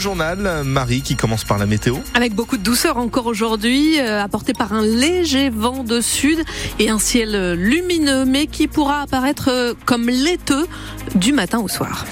journal, Marie, qui commence par la météo. Avec beaucoup de douceur encore aujourd'hui, euh, apporté par un léger vent de sud et un ciel lumineux, mais qui pourra apparaître euh, comme laiteux du matin au soir.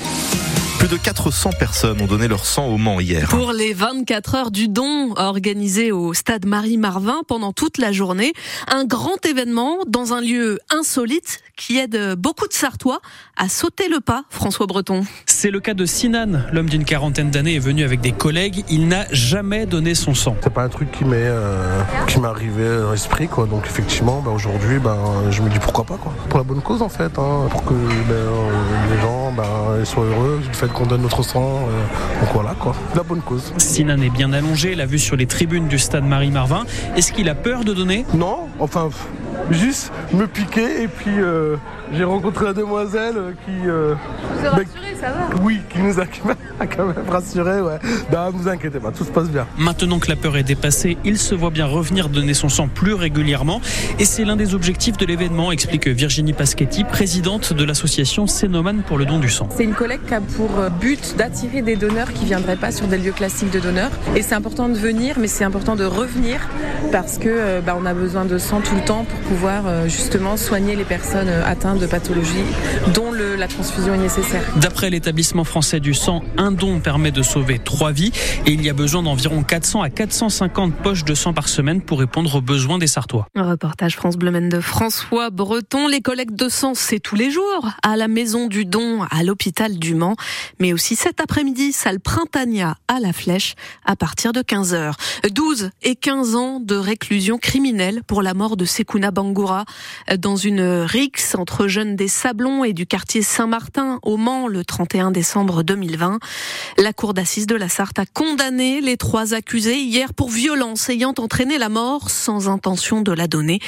Plus de 400 personnes ont donné leur sang au Mans hier. Pour les 24 heures du don organisé au stade Marie-Marvin pendant toute la journée, un grand événement dans un lieu insolite qui aide beaucoup de Sartois à sauter le pas, François Breton. C'est le cas de Sinan, l'homme d'une quarantaine d'années est venu avec des collègues, il n'a jamais donné son sang. C'est pas un truc qui m'est euh, qui m'est arrivé à l'esprit quoi. Donc effectivement, bah, aujourd'hui, bah, je me dis pourquoi pas quoi. Pour la bonne cause en fait, hein. pour que bah, les gens bah, soient heureux du fait qu'on donne notre sang. Euh, donc voilà quoi, la bonne cause. Sinan est bien allongé, l'a vu sur les tribunes du stade Marie-Marvin. Est-ce qu'il a peur de donner? Non, enfin juste me piquer et puis euh, j'ai rencontré la demoiselle qui... Euh, vous a rassuré, ça va? Oui, qui nous a quand même rassuré, ouais. Ne vous inquiétez pas, tout se passe bien. Maintenant que la peur est dépassée, il se voit bien revenir donner son sang plus régulièrement et c'est l'un des objectifs de l'événement, explique Virginie Paschetti, présidente de l'association Sénoman pour le don du sang. C'est une collecte qui a pour but d'attirer des donneurs qui viendraient pas sur des lieux classiques de donneurs et c'est important de venir mais c'est important de revenir parce que euh, bah, on a besoin de sang tout le temps pour pouvoir euh, justement soigner les personnes euh, atteintes de pathologies dont le, la transfusion est nécessaire. D'après l'établissement français du sang, un don permet de sauver trois vies et il y a besoin d'environ 400 à 450 poches de sang par semaine pour répondre aux besoins des Sartois. Un reportage France Bleu de François Breton. Les collectes de sang, c'est tous les jours à la maison du don, à l'hôpital du Mans, mais aussi cet après-midi, salle Printania à la Flèche à partir de 15h. 12 et 15 ans de réclusion criminelle pour la mort de Sekuna Dans une rixe entre jeunes des Sablons et du quartier Saint-Martin au Mans le 31 décembre 2020. La cour d'assises de la Sarthe a condamné les trois accusés hier pour violence ayant entraîné la mort sans intention de la donner.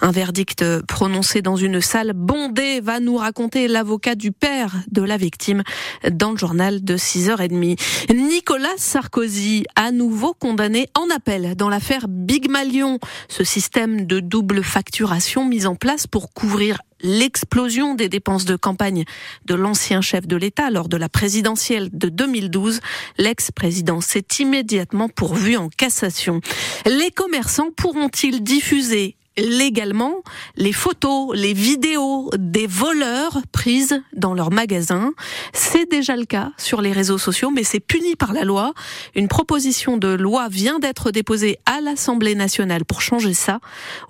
Un verdict prononcé dans une salle bondée va nous raconter l'avocat du père de la victime dans le journal de 6h30. Nicolas Sarkozy, à nouveau condamné en appel dans l'affaire Big Malion, ce système de double facturation mis en place pour couvrir l'explosion des dépenses de campagne de l'ancien chef de l'État lors de la présidentielle de 2012, l'ex-président s'est immédiatement pourvu en cassation. Les commerçants pourront-ils diffuser légalement les photos, les vidéos des voleurs prises dans leurs magasins. C'est déjà le cas sur les réseaux sociaux, mais c'est puni par la loi. Une proposition de loi vient d'être déposée à l'Assemblée nationale pour changer ça.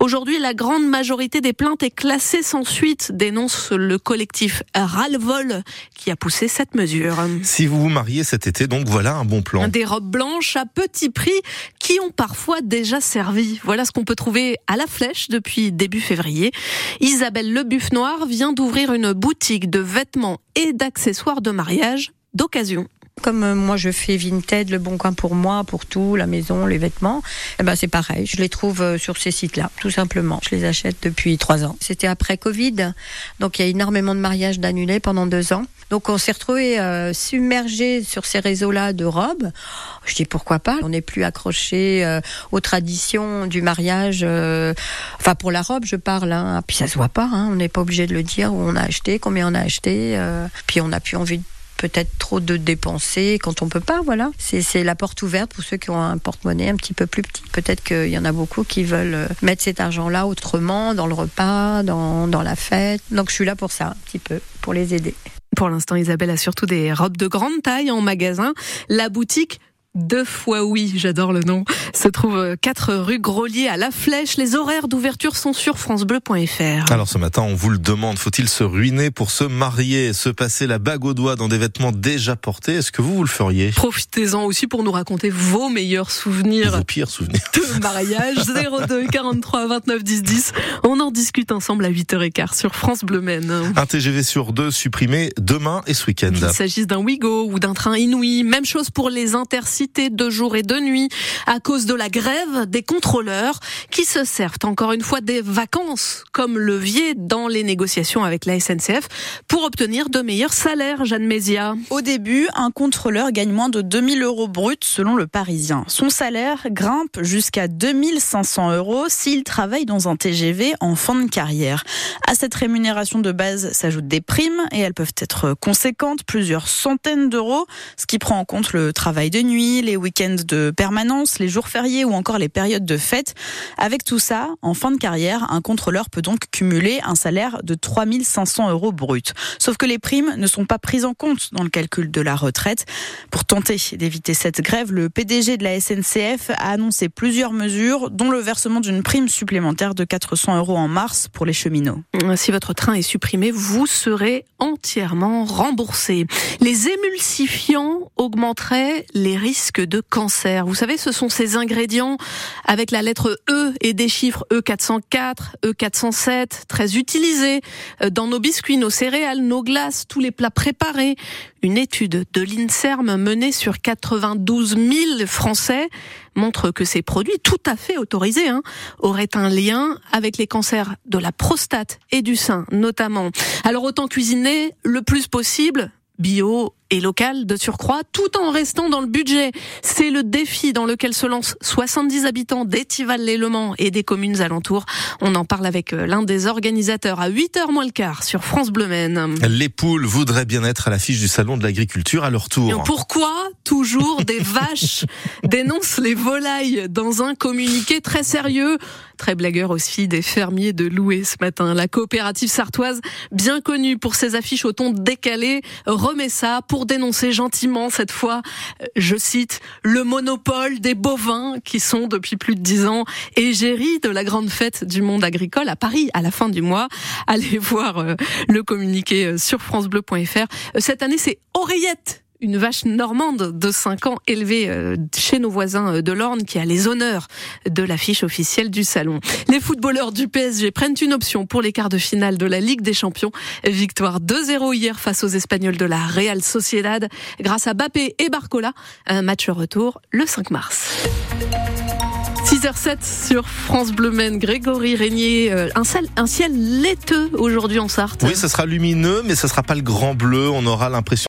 Aujourd'hui, la grande majorité des plaintes est classée sans suite, dénonce le collectif Ralvol qui a poussé cette mesure. Si vous vous mariez cet été, donc voilà un bon plan. Des robes blanches à petit prix qui ont parfois déjà servi. Voilà ce qu'on peut trouver à la flèche depuis début février. Isabelle Le Buff Noir vient d'ouvrir une boutique de vêtements et d'accessoires de mariage d'occasion. Comme euh, moi je fais Vinted, le bon coin pour moi, pour tout, la maison, les vêtements, eh ben c'est pareil. Je les trouve euh, sur ces sites-là, tout simplement. Je les achète depuis trois ans. C'était après Covid, donc il y a énormément de mariages d'annulés pendant deux ans. Donc on s'est retrouvé euh, submergé sur ces réseaux-là de robes. Je dis pourquoi pas? On n'est plus accroché euh, aux traditions du mariage. enfin pour la robe, je parle. Hein. Puis ça se voit pas. Hein. On n'est pas obligé de le dire où on a acheté, combien on a acheté. puis on n'a plus envie de peut-être trop de dépenser quand on peut pas. Voilà, c'est la porte ouverte pour ceux qui ont un porte-monnaie un petit peu plus petit. Peut-être qu'il y en a beaucoup qui veulent euh, mettre cet argent-là autrement, dans le repas, dans, dans la fête. Donc je suis là pour ça, un petit peu, pour les aider. Pour l'instant, Isabelle a surtout des robes de grande taille en magasin. La boutique deux fois oui, j'adore le nom, se trouve 4 rue Grolier à La Flèche. Les horaires d'ouverture sont sur francebleu.fr. Alors ce matin, on vous le demande, faut-il se ruiner pour se marier, se passer la bague au doigt dans des vêtements déjà portés? Est-ce que vous, vous le feriez? Profitez-en aussi pour nous raconter vos meilleurs souvenirs. Vos pires souvenirs. De mariage 02 43 29 10 10. On en discute ensemble à 8h15 sur France Bleu Maine. Un TGV sur deux supprimé demain et ce week-end. Qu'il s'agisse d'un Wigo ou d'un train Inouï, même chose pour les intercités de jour et de nuit à cause de la grève des contrôleurs qui se servent encore une fois des vacances comme levier dans les négociations avec la SNCF pour obtenir de meilleurs salaires, Jeanne Mézia. Au début, un contrôleur gagne moins de 2000 euros bruts selon le Parisien. Son salaire grimpe jusqu'à 2500 euros s'il travaille dans un TGV en fin de carrière. À cette rémunération de base s'ajoutent des primes et elles peuvent être conséquentes, plusieurs centaines d'euros, ce qui prend en compte le travail de nuit, les week-ends de permanence, les jours fériés ou encore les périodes de fête. Avec tout ça, en fin de carrière, un contrôleur peut donc cumuler un salaire de 3500 euros bruts. Sauf que les primes ne sont pas prises en compte dans le calcul de la retraite. Pour tenter d'éviter cette grève, le PDG de la SNCF a annoncé plusieurs mesures, dont le versement d'une prime supplémentaire de 400 euros en mars pour les cheminots. Si votre train est supprimé, vous serez entièrement remboursé. Les émulsifiants augmenteraient les risques de cancer. Vous savez, ce sont ces ingrédients avec la lettre E et des chiffres E404, E407, très utilisés dans nos biscuits, nos céréales, nos glaces, tous les plats préparés. Une étude de l'INSERM menée sur 92 000 Français montre que ces produits, tout à fait autorisés, hein, auraient un lien avec les cancers de la prostate et du sein, notamment. Alors autant cuisiner le plus possible bio et local de surcroît, tout en restant dans le budget. C'est le défi dans lequel se lancent 70 habitants d'Étival-les-Le et des communes alentours. On en parle avec euh, l'un des organisateurs à 8h moins le quart sur France Bleu Maine. Les poules voudraient bien être à l'affiche du salon de l'agriculture à leur tour. Pourquoi toujours des vaches dénoncent les volailles dans un communiqué très sérieux? Très blagueur aussi des fermiers de Loué ce matin. La coopérative sartoise, bien connue pour ses affiches au ton décalé, remet ça pour dénoncer gentiment cette fois, euh, je cite, le monopole des bovins qui sont depuis plus de dix ans égérie de la grande fête du monde agricole à Paris à la fin du mois. Allez voir euh, le communiqué euh, sur francebleu.fr. Cette année, c'est Oreillette une vache normande de 5 ans élevée euh, chez nos voisins euh, de l'Orne qui a les honneurs de l'affiche officielle du salon. Les footballeurs du PSG prennent une option pour les quarts de finale de la Ligue des Champions. Victoire 2-0 hier face aux Espagnols de la Real Sociedad grâce à Bappé et Barcola. Un match retour le 5 mars. 6h07 sur France Bleu Maine, Grégory Régnier, euh, un, ciel, laiteux aujourd'hui en Sarthe. Oui, ce sera lumineux, mais ce sera pas le grand bleu. On aura l'impression